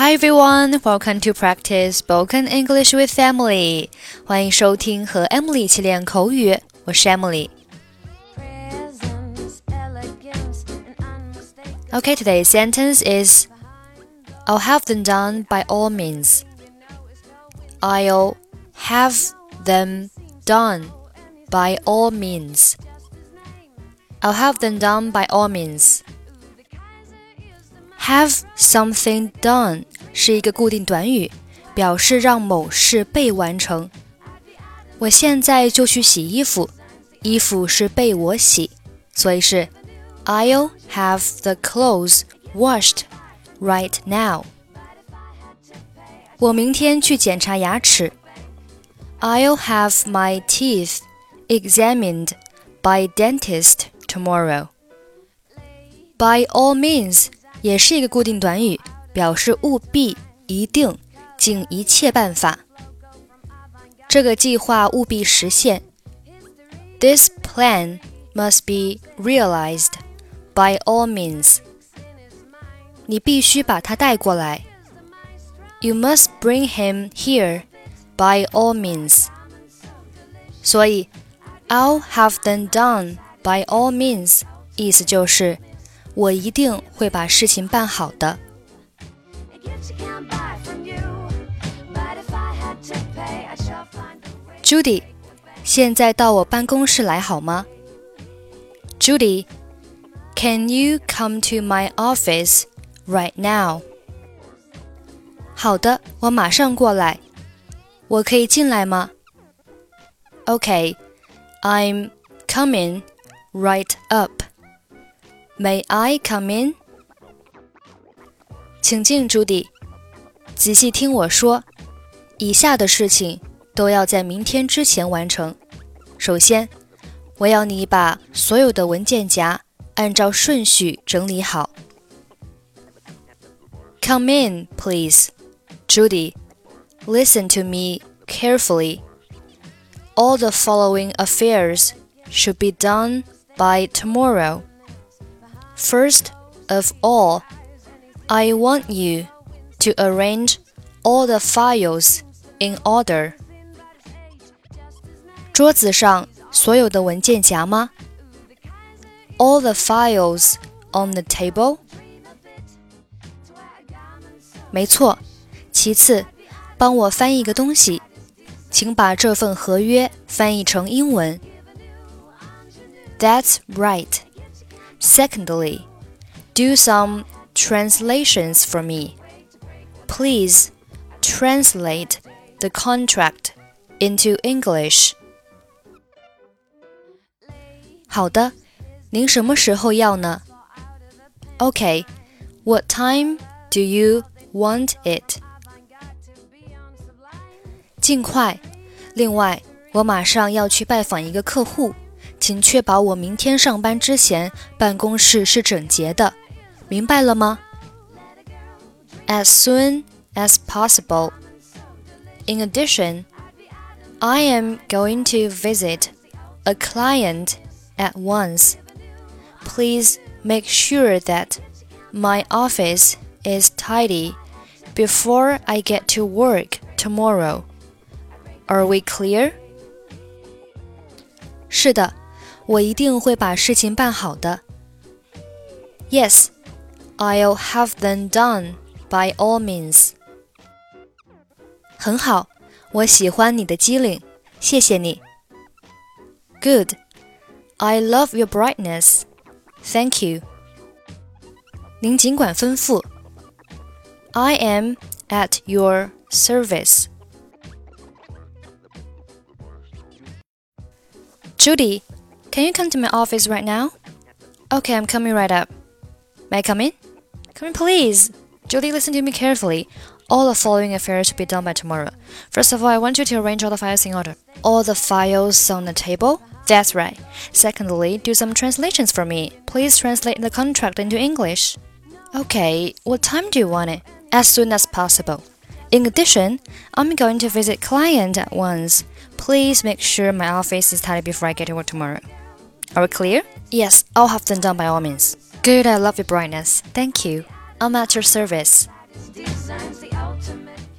Hi everyone, welcome to practice spoken English with Emily. 欢迎收听和 Emily 一起练口语，我是 Emily。Okay, today's sentence is I'll have them done by all means. I'll have them done by all means. I'll have them done by all means. Have something done 是一个固定短语，表示让某事被完成。我现在就去洗衣服，衣服是被我洗，所以是 I'll have the clothes washed right now. 我明天去检查牙齿。I'll have my teeth examined by dentist tomorrow. By all means 也是一个固定短语，表示务必、一定、尽一切办法。这个计划务必实现。This plan must be realized by all means. 你必须把他带过来。You must bring him here by all means. 所以，I'll have them done by all means，意思就是我一定会把事情办好的。Judy，现在到我办公室来好吗？Judy，Can you come to my office right now？好的，我马上过来。我可以进来吗？Okay，I'm coming right up. May I come in？请进，朱蒂。仔细听我说，以下的事情都要在明天之前完成。首先，我要你把所有的文件夹按照顺序整理好。Come in, please, Judy. Listen to me carefully. All the following affairs should be done by tomorrow. First of all, I want you to arrange all the files in order. 桌子上所有的文件夹吗？All the files on the table. 没错。其次，帮我翻译个东西，请把这份合约翻译成英文。That's right. Secondly, do some translations for me. Please translate the contract into English. 好的，您什么时候要呢？Okay, what time do you want it? 尽快。另外，我马上要去拜访一个客户。 请确保我明天上班之前办公室是整洁的，明白了吗？As soon as possible. In addition, I am going to visit a client at once. Please make sure that my office is tidy before I get to work tomorrow. Are we clear? 是的。 我一定会把事情办好的。Yes, I'll have them done by all means. 很好，我喜欢你的机灵，谢谢你。Good, I love your brightness. Thank you. 您尽管吩咐。I am at your service. Judy. can you come to my office right now? Okay, I'm coming right up. May I come in? Come in, please. Judy, listen to me carefully. All the following affairs should be done by tomorrow. First of all, I want you to arrange all the files in order. All the files on the table? That's right. Secondly, do some translations for me. Please translate the contract into English. Okay, what time do you want it? As soon as possible. In addition, I'm going to visit client at once. Please make sure my office is tidy before I get to work tomorrow. Are we clear? Yes, I'll have them done by all means. Good, I love your brightness. Thank you. I'm at your service.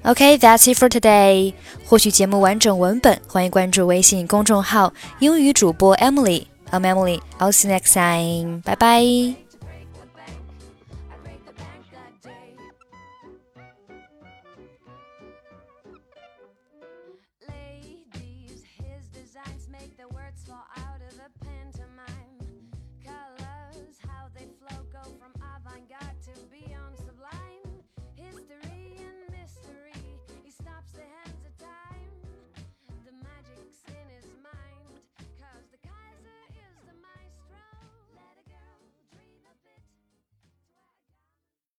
Okay, that's it for today. 获取节目完整文本，欢迎关注微信公众号“英语主播 Emily”。I'm Emily. I'll see you next time. Bye bye.